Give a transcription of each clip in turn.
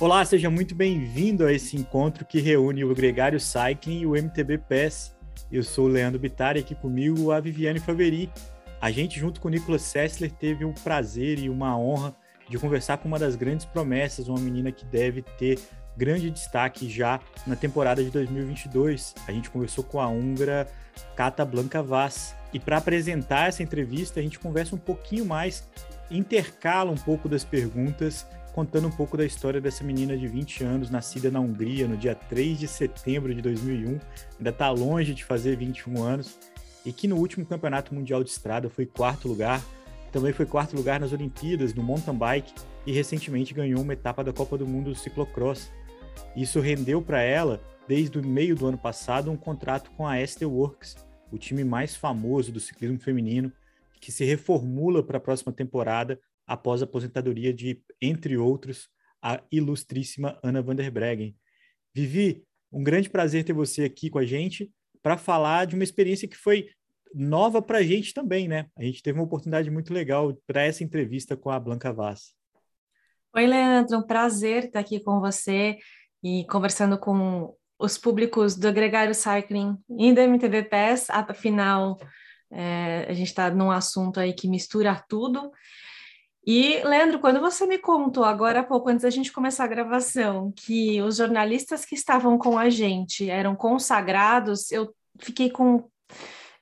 Olá, seja muito bem-vindo a esse encontro que reúne o Gregário Cycling e o MTB PES. Eu sou o Leandro Bittar e aqui comigo a Viviane Faveri. A gente, junto com o Nicolas Sessler, teve o prazer e uma honra de conversar com uma das grandes promessas, uma menina que deve ter grande destaque já na temporada de 2022. A gente conversou com a húngara Kata Blanca Vaz. E para apresentar essa entrevista, a gente conversa um pouquinho mais, intercala um pouco das perguntas, contando um pouco da história dessa menina de 20 anos, nascida na Hungria no dia 3 de setembro de 2001, ainda está longe de fazer 21 anos, e que no último Campeonato Mundial de Estrada foi quarto lugar, também foi quarto lugar nas Olimpíadas, no mountain bike, e recentemente ganhou uma etapa da Copa do Mundo do ciclocross. Isso rendeu para ela, desde o meio do ano passado, um contrato com a Estée Works, o time mais famoso do ciclismo feminino, que se reformula para a próxima temporada após a aposentadoria de, entre outros, a ilustríssima Ana van der Breggen. Vivi, um grande prazer ter você aqui com a gente para falar de uma experiência que foi nova para a gente também, né? A gente teve uma oportunidade muito legal para essa entrevista com a Blanca Vaz. Oi, Leandro, um prazer estar aqui com você e conversando com os públicos do Gregário Cycling e da MTV PES, afinal, é, a gente está num assunto aí que mistura tudo. E, Leandro, quando você me contou agora há pouco, antes da gente começar a gravação, que os jornalistas que estavam com a gente eram consagrados, eu fiquei com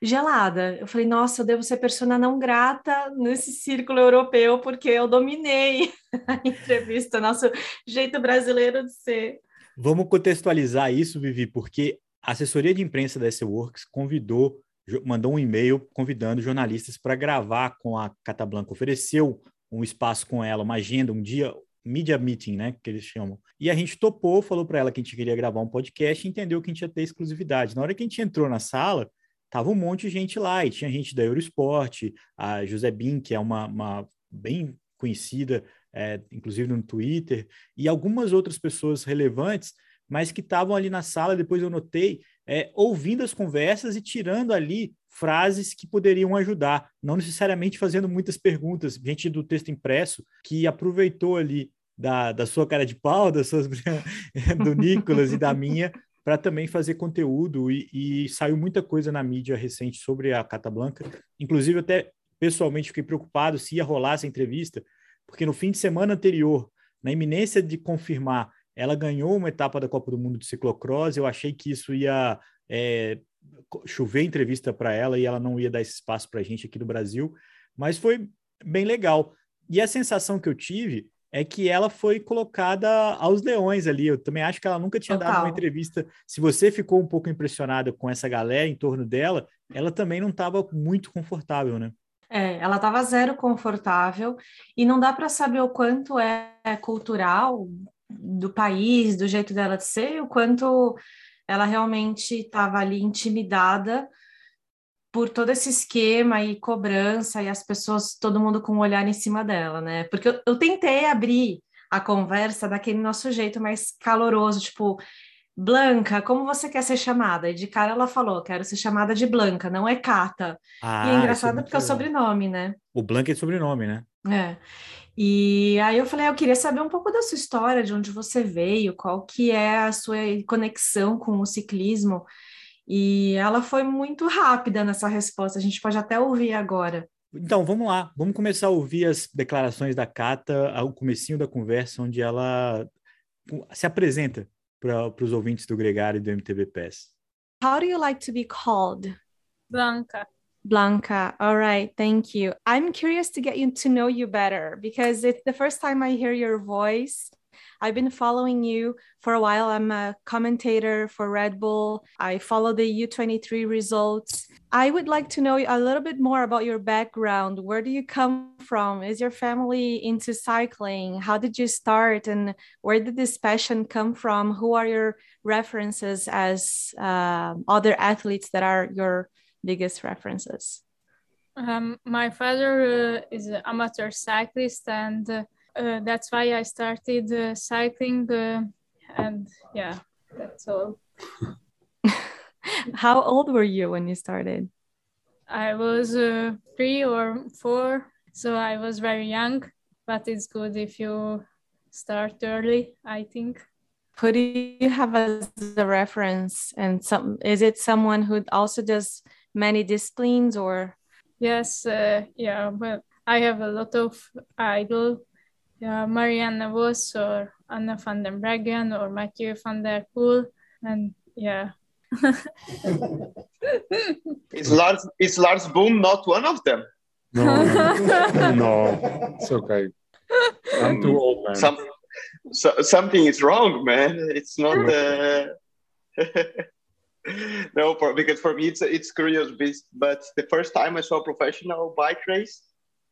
gelada. Eu falei, nossa, eu devo ser persona não grata nesse círculo europeu, porque eu dominei a entrevista, nosso jeito brasileiro de ser. Vamos contextualizar isso, Vivi, porque a assessoria de imprensa da S-Works convidou, mandou um e-mail convidando jornalistas para gravar com a Cata Blanca, ofereceu um espaço com ela, uma agenda, um dia, media meeting, né, que eles chamam. E a gente topou, falou para ela que a gente queria gravar um podcast e entendeu que a gente ia ter exclusividade. Na hora que a gente entrou na sala, tava um monte de gente lá, e tinha gente da Eurosport, a José Bin, que é uma, uma bem conhecida é, inclusive no Twitter, e algumas outras pessoas relevantes, mas que estavam ali na sala, depois eu notei, é, ouvindo as conversas e tirando ali frases que poderiam ajudar, não necessariamente fazendo muitas perguntas. Gente do texto impresso que aproveitou ali da, da sua cara de pau, das suas do Nicolas e da minha, para também fazer conteúdo e, e, saiu muita coisa na mídia recente sobre a Cata Blanca. Inclusive, até pessoalmente fiquei preocupado se ia rolar essa entrevista, porque no fim de semana anterior, na iminência de confirmar, ela ganhou uma etapa da Copa do Mundo de ciclocross. Eu achei que isso ia é, chover entrevista para ela e ela não ia dar esse espaço para a gente aqui do Brasil, mas foi bem legal. E a sensação que eu tive é que ela foi colocada aos leões ali. Eu também acho que ela nunca tinha Total. dado uma entrevista. Se você ficou um pouco impressionada com essa galera em torno dela, ela também não estava muito confortável, né? É, ela estava zero confortável e não dá para saber o quanto é cultural do país, do jeito dela de ser, o quanto ela realmente estava ali intimidada por todo esse esquema e cobrança e as pessoas, todo mundo com um olhar em cima dela, né? Porque eu, eu tentei abrir a conversa daquele nosso jeito mais caloroso, tipo, Blanca, como você quer ser chamada? E de cara ela falou, quero ser chamada de Blanca, não é Cata. Ah, e é engraçado é porque é o sobrenome, né? O Blanca é sobrenome, né? É. E aí eu falei, eu queria saber um pouco da sua história, de onde você veio, qual que é a sua conexão com o ciclismo. E ela foi muito rápida nessa resposta, a gente pode até ouvir agora. Então, vamos lá, vamos começar a ouvir as declarações da Cata, ao comecinho da conversa, onde ela se apresenta para os ouvintes do Gregário e do MTV PES. How do you like to be called? Blanca. Blanca, all right, thank you. I'm curious to get you to know you better because it's the first time I hear your voice I've been following you for a while. I'm a commentator for Red Bull. I follow the U23 results. I would like to know a little bit more about your background. Where do you come from? Is your family into cycling? How did you start? And where did this passion come from? Who are your references as uh, other athletes that are your biggest references? Um, my father uh, is an amateur cyclist and uh, uh, that's why I started uh, cycling, uh, and yeah, that's all. How old were you when you started? I was uh, three or four, so I was very young. But it's good if you start early, I think. Who do you have as a reference? And some is it someone who also does many disciplines or? Yes, uh, yeah. Well, I have a lot of idol, yeah, Marianne Vos or Anna van den Breggen or Mathieu van der Poel, and yeah. is Lars is Lars Boom not one of them? No, no, it's okay. I'm too old, man. Some, so, something is wrong, man. It's not. Uh... no, for, because for me it's it's curious. But the first time I saw a professional bike race,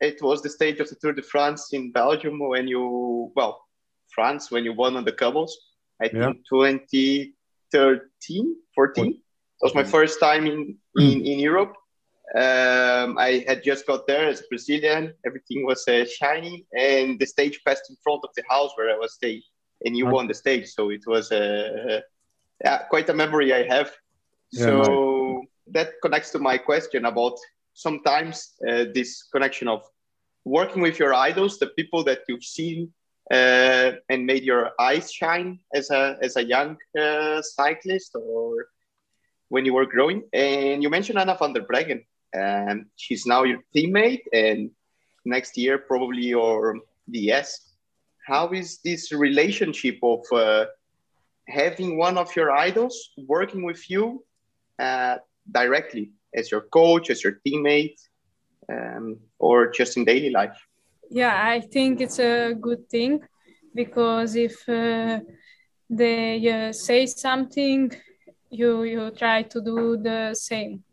it was the stage of the Tour de France in Belgium when you well, France when you won on the cobbles. I yeah. think 2013, 14. It was my first time in in, in Europe um, I had just got there as a Brazilian. Everything was uh, shiny, and the stage passed in front of the house where I was staying, and you won the stage. So it was uh, yeah, quite a memory I have. Yeah, so that connects to my question about sometimes uh, this connection of working with your idols, the people that you've seen uh, and made your eyes shine as a as a young uh, cyclist or when you were growing. And you mentioned Anna van der Breggen and she's now your teammate and next year probably your DS. How is this relationship of uh, having one of your idols working with you uh, directly as your coach, as your teammate, um, or just in daily life? Yeah, I think it's a good thing because if uh, they uh, say something, you you try to do the same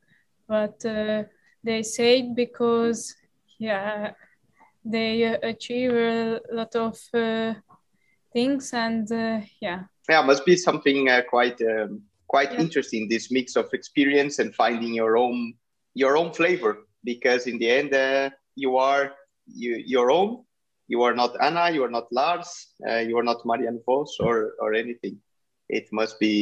but uh, they say it because yeah they uh, achieve a lot of uh, things and uh, yeah yeah must be something uh, quite um, quite yeah. interesting this mix of experience and finding your own your own flavor because in the end uh, you are you, your own you are not anna you are not lars you are not marianne Vos or or anything it must be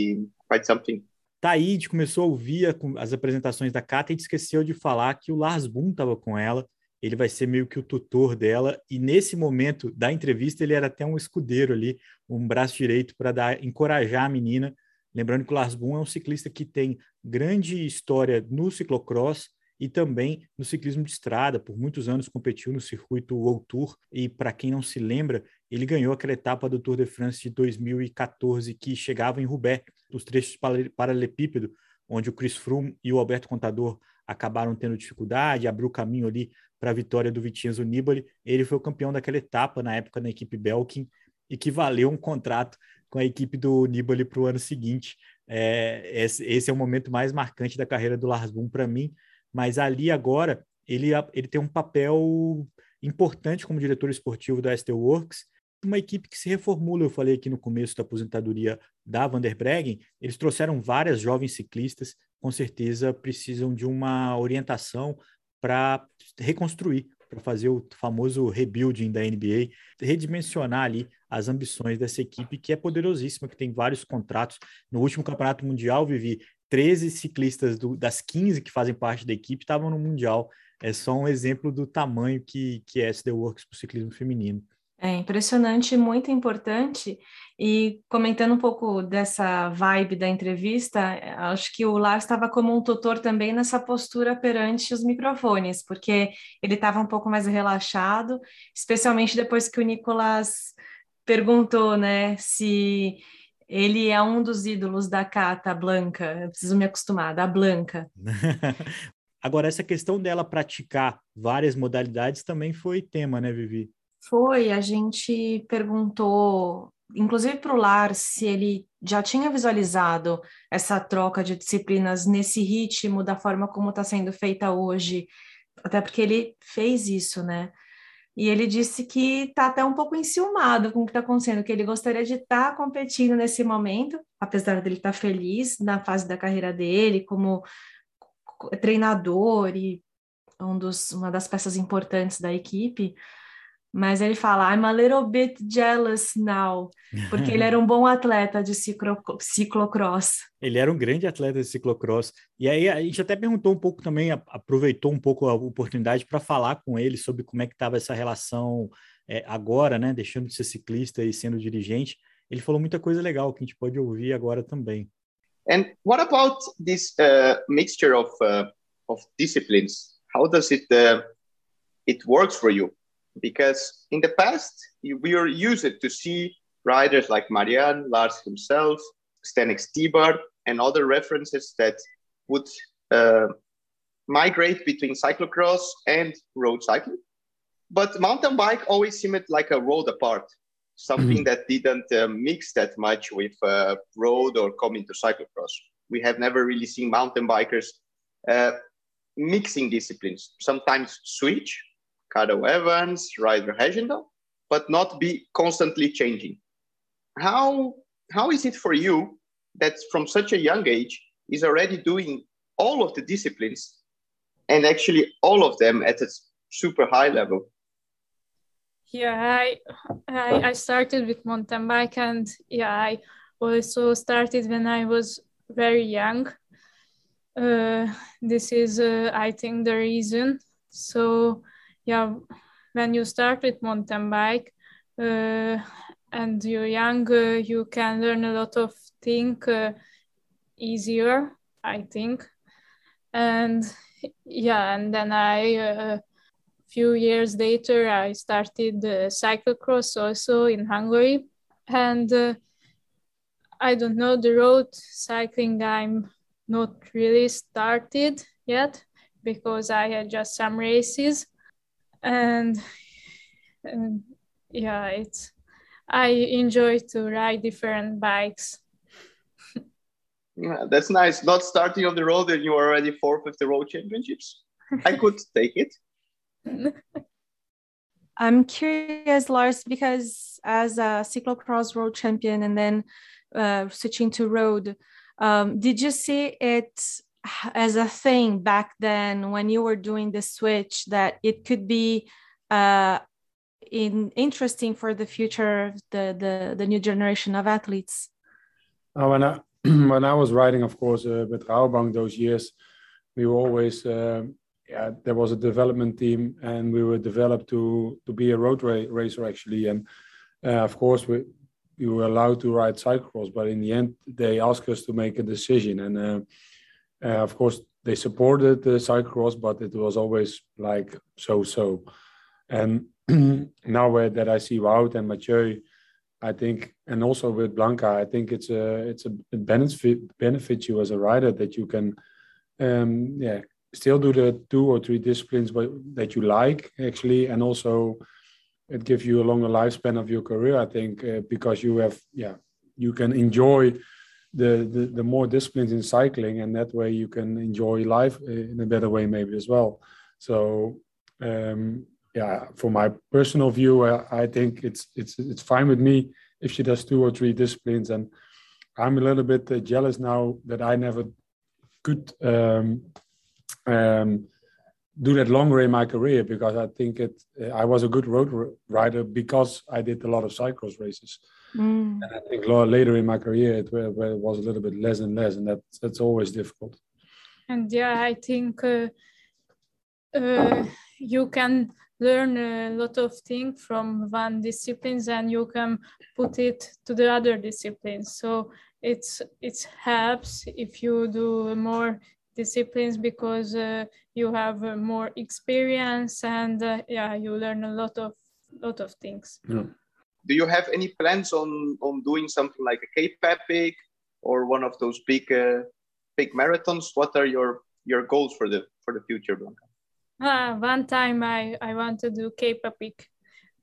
quite something Tá aí, a gente começou a ouvir as apresentações da Kata e esqueceu de falar que o Lars Boom estava com ela. Ele vai ser meio que o tutor dela. E nesse momento da entrevista, ele era até um escudeiro ali, um braço direito para dar encorajar a menina. Lembrando que o Lars Boom é um ciclista que tem grande história no ciclocross e também no ciclismo de estrada. Por muitos anos competiu no circuito World Tour e para quem não se lembra, ele ganhou aquela etapa do Tour de France de 2014 que chegava em Roubaix, os trechos paralelepípedo, onde o Chris Froome e o Alberto Contador acabaram tendo dificuldade, abriu caminho ali para a vitória do Vitinho Nibali. Ele foi o campeão daquela etapa na época na equipe Belkin e que valeu um contrato com a equipe do Nibali para o ano seguinte. É, esse, esse, é o momento mais marcante da carreira do Lars Boom para mim, mas ali agora ele, ele tem um papel importante como diretor esportivo da ST Works, uma equipe que se reformula. Eu falei aqui no começo da aposentadoria da Van der Breggen, eles trouxeram várias jovens ciclistas, com certeza precisam de uma orientação para reconstruir, para fazer o famoso rebuilding da NBA, redimensionar ali as ambições dessa equipe que é poderosíssima, que tem vários contratos. No último campeonato mundial, Vivi, 13 ciclistas do, das 15 que fazem parte da equipe estavam no Mundial. É só um exemplo do tamanho que, que é SD Works para o ciclismo feminino. É impressionante, muito importante. E comentando um pouco dessa vibe da entrevista, acho que o Lars estava como um tutor também nessa postura perante os microfones, porque ele estava um pouco mais relaxado, especialmente depois que o Nicolas perguntou, né, se ele é um dos ídolos da Cata Blanca. Eu preciso me acostumar, da Blanca. Agora, essa questão dela praticar várias modalidades também foi tema, né, Vivi? Foi, a gente perguntou, inclusive para o Lar, se ele já tinha visualizado essa troca de disciplinas nesse ritmo, da forma como está sendo feita hoje, até porque ele fez isso, né? E ele disse que está até um pouco enciumado com o que está acontecendo, que ele gostaria de estar tá competindo nesse momento, apesar dele estar tá feliz na fase da carreira dele, como treinador e um dos, uma das peças importantes da equipe. Mas ele fala, I'm a little bit jealous now, porque ele era um bom atleta de ciclo, ciclocross. Ele era um grande atleta de ciclocross. E aí a gente até perguntou um pouco também, aproveitou um pouco a oportunidade para falar com ele sobre como é que estava essa relação é, agora, né, deixando de ser ciclista e sendo dirigente, ele falou muita coisa legal que a gente pode ouvir agora também. And what about this uh, mixture of uh, of disciplines? How does it uh, it works for you? Because in the past we were used to see riders like Marianne, Lars himself, Stanek Stibart, and other references that would uh, migrate between cyclocross and road cycling. But mountain bike always seemed like a road apart, something mm-hmm. that didn't uh, mix that much with uh, road or coming to cyclocross. We have never really seen mountain bikers uh, mixing disciplines, sometimes switch, Cado Evans, Ryder Heggendal, but not be constantly changing. How, how is it for you that from such a young age is already doing all of the disciplines and actually all of them at a super high level. Yeah, I, I, I started with mountain bike and yeah, I also started when I was very young. Uh, this is, uh, I think, the reason. So, yeah, when you start with mountain bike uh, and you're young, uh, you can learn a lot of things uh, easier, I think. And yeah, and then I, a uh, few years later, I started uh, cyclocross also in Hungary. And uh, I don't know, the road cycling I'm not really started yet because I had just some races. And, and yeah, it's, I enjoy to ride different bikes. Yeah, that's nice. Not starting on the road and you're already fourth with the road championships. I could take it. I'm curious, Lars, because as a cyclocross road champion and then uh, switching to road, um, did you see it as a thing back then when you were doing the switch that it could be uh, in interesting for the future, the the the new generation of athletes? Oh, when I when I was riding, of course, uh, with Rabobank those years, we were always, uh, yeah, there was a development team, and we were developed to to be a road ra- racer actually. And uh, of course, we we were allowed to ride cyclocross, but in the end, they asked us to make a decision, and uh, uh, of course, they supported the cyclocross, but it was always like so so. And now that I see Wout and Mathieu I think, and also with Blanca, I think it's a it's a it benefit benefits you as a rider that you can, um, yeah, still do the two or three disciplines that you like actually, and also it gives you a longer lifespan of your career. I think uh, because you have, yeah, you can enjoy the, the the more disciplines in cycling, and that way you can enjoy life uh, in a better way maybe as well. So um, yeah, for my personal view, uh, I think it's it's it's fine with me if she does two or three disciplines. And I'm a little bit uh, jealous now that I never could um, um, do that longer in my career because I think it I was a good road rider because I did a lot of cyclocross races. Mm. And I think later in my career it, it was a little bit less and less, and that that's always difficult. And yeah, I think uh, uh, you can learn a lot of things from one disciplines and you can put it to the other disciplines so it's it helps if you do more disciplines because uh, you have uh, more experience and uh, yeah you learn a lot of lot of things yeah. do you have any plans on on doing something like a cape epic or one of those big uh, big marathons what are your your goals for the for the future blanca Ah, one time I, I want to do Cape Epic,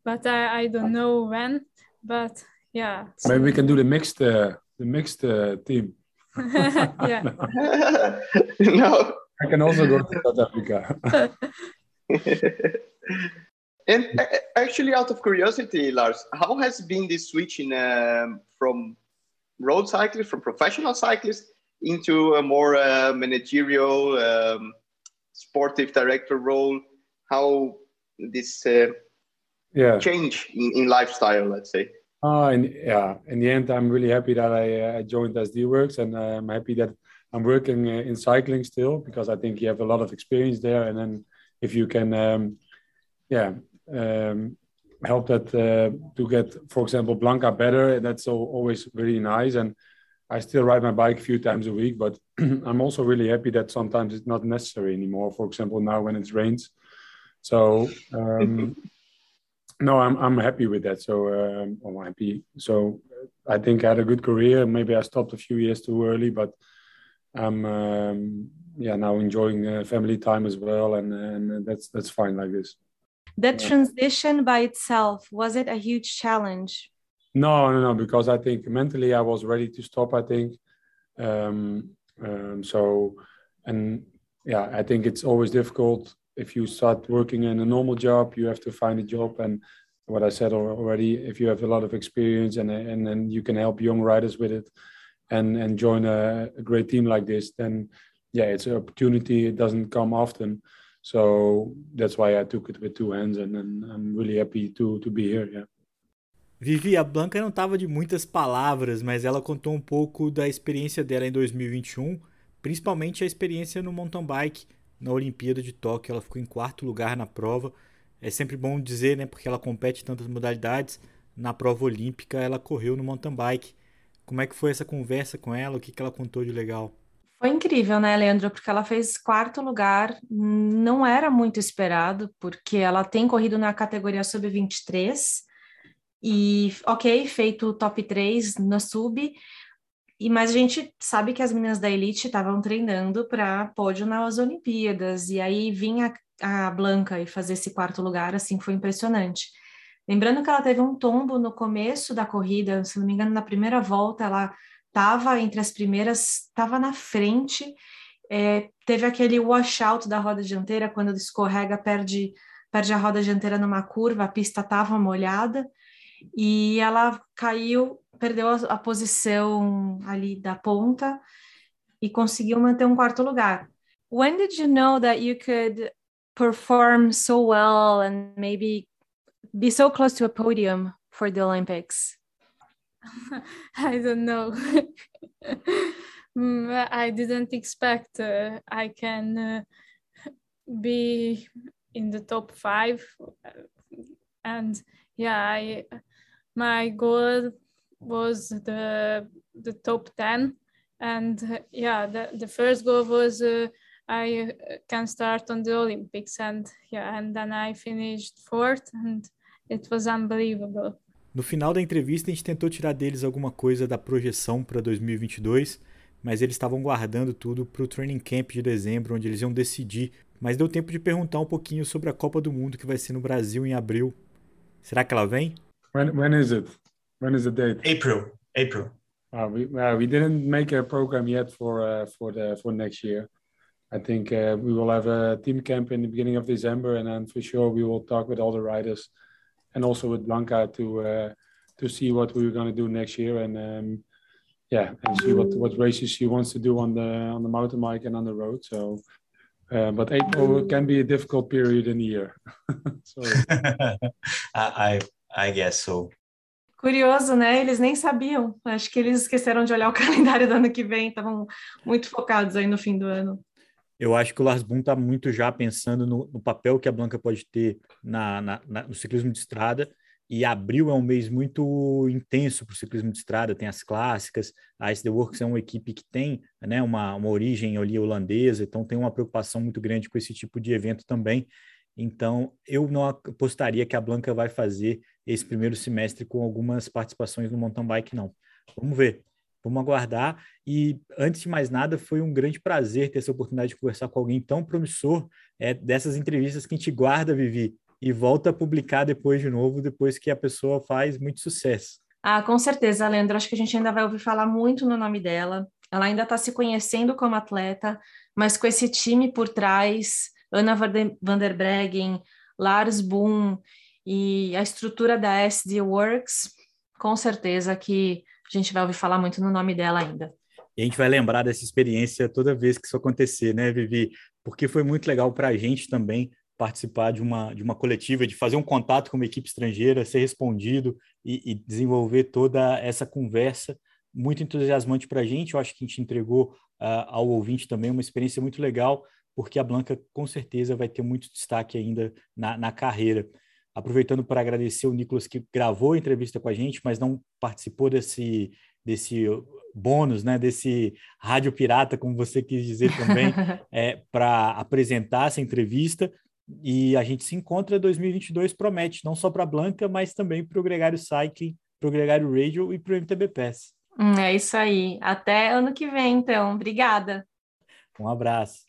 but I, I don't know when. But yeah. Maybe we can do the mixed uh, the mixed uh, team. Yeah. no. I can also go to South Africa. and actually, out of curiosity, Lars, how has been this switch in um, from road cyclists, from professional cyclists, into a more uh, managerial um, sportive director role, how this uh, yeah change in, in lifestyle, let's say. Uh, and yeah, in the end, I'm really happy that I, uh, joined SD Works, and uh, I'm happy that I'm working uh, in cycling still because I think you have a lot of experience there. And then if you can, um, yeah, um, help that uh, to get, for example, Blanca better. That's always really nice. And I still ride my bike a few times a week, but I'm also really happy that sometimes it's not necessary anymore. For example, now when it rains. So um, no, I'm I'm happy with that. So um, I'm happy. So I think I had a good career. Maybe I stopped a few years too early, but I'm um, yeah now enjoying uh, family time as well, and and that's that's fine like this. That yeah. transition by itself was it a huge challenge? No, no, no. Because I think mentally I was ready to stop. I think um, um, so, and yeah, I think it's always difficult if you start working in a normal job. You have to find a job, and what I said already, if you have a lot of experience and and then you can help young riders with it, and and join a, a great team like this, then yeah, it's an opportunity. It doesn't come often. So that's why I took it with two hands, and, and I'm really happy to to be here. Yeah. Vivi, a Blanca não estava de muitas palavras, mas ela contou um pouco da experiência dela em 2021, principalmente a experiência no mountain bike na Olimpíada de Tóquio. Ela ficou em quarto lugar na prova. É sempre bom dizer, né, porque ela compete em tantas modalidades. Na prova olímpica, ela correu no mountain bike. Como é que foi essa conversa com ela? O que, que ela contou de legal? Foi incrível, né, Leandro? Porque ela fez quarto lugar, não era muito esperado, porque ela tem corrido na categoria sub-23 e, ok, feito top 3 na sub, e, mas a gente sabe que as meninas da elite estavam treinando para pódio nas Olimpíadas, e aí vinha a Blanca e fazer esse quarto lugar, assim, foi impressionante. Lembrando que ela teve um tombo no começo da corrida, se não me engano, na primeira volta, ela estava entre as primeiras, estava na frente, é, teve aquele washout da roda dianteira, quando escorrega, perde, perde a roda dianteira numa curva, a pista estava molhada, e ela caiu, perdeu a, a posição ali da ponta e conseguiu manter um quarto lugar. When did you know that you could perform so well and maybe be so close to a podium for the Olympics? I don't know. Mm, I didn't expect uh, I can uh, be in the top five, and yeah, I my goal was the the top 10 and uh, yeah the, the first goal was uh, i can start on the olympics. And yeah and then i finished fourth and it was unbelievable. No final da entrevista a gente tentou tirar deles alguma coisa da projeção para 2022 mas eles estavam guardando tudo para o training camp de dezembro onde eles iam decidir. Mas deu tempo de perguntar um pouquinho sobre a Copa do Mundo que vai ser no Brasil em abril. Será que ela vem? When when is it? When is the date? April. April. Uh, we uh, we didn't make a program yet for uh, for the for next year. I think uh, we will have a team camp in the beginning of December, and then for sure we will talk with all the riders, and also with Blanca to uh, to see what we're going to do next year, and um, yeah, and see what what races she wants to do on the on the mountain bike and on the road. So. Uh, but April can be a difficult period in the year. I, I guess so. Curioso, né? Eles nem sabiam. Acho que eles esqueceram de olhar o calendário do ano que vem, estavam muito focados aí no fim do ano. Eu acho que o Lars Boom está muito já pensando no, no, papel que a Blanca pode ter na, na, na, no ciclismo de estrada. E abril é um mês muito intenso para o ciclismo de estrada, tem as clássicas. A SD Works é uma equipe que tem né, uma, uma origem ali holandesa, então tem uma preocupação muito grande com esse tipo de evento também. Então, eu não apostaria que a Blanca vai fazer esse primeiro semestre com algumas participações no mountain bike, não. Vamos ver, vamos aguardar. E, antes de mais nada, foi um grande prazer ter essa oportunidade de conversar com alguém tão promissor, é, dessas entrevistas que a gente guarda, Vivi, e volta a publicar depois de novo, depois que a pessoa faz muito sucesso. Ah, com certeza, Leandro. Acho que a gente ainda vai ouvir falar muito no nome dela. Ela ainda está se conhecendo como atleta, mas com esse time por trás, Ana van der Breggen, Lars Boom e a estrutura da SD Works, com certeza que a gente vai ouvir falar muito no nome dela ainda. E a gente vai lembrar dessa experiência toda vez que isso acontecer, né, Vivi? Porque foi muito legal para a gente também participar de uma, de uma coletiva, de fazer um contato com uma equipe estrangeira, ser respondido e, e desenvolver toda essa conversa muito entusiasmante para a gente. Eu acho que a gente entregou uh, ao ouvinte também uma experiência muito legal porque a Blanca com certeza vai ter muito destaque ainda na, na carreira. aproveitando para agradecer o Nicolas que gravou a entrevista com a gente, mas não participou desse, desse bônus, né, desse rádio pirata, como você quis dizer também, é, para apresentar essa entrevista. E a gente se encontra 2022 promete, não só para a Blanca, mas também para o Gregário Cycling, para o Gregário Radio e para o MTB Pass. Hum, é isso aí. Até ano que vem, então. Obrigada. Um abraço.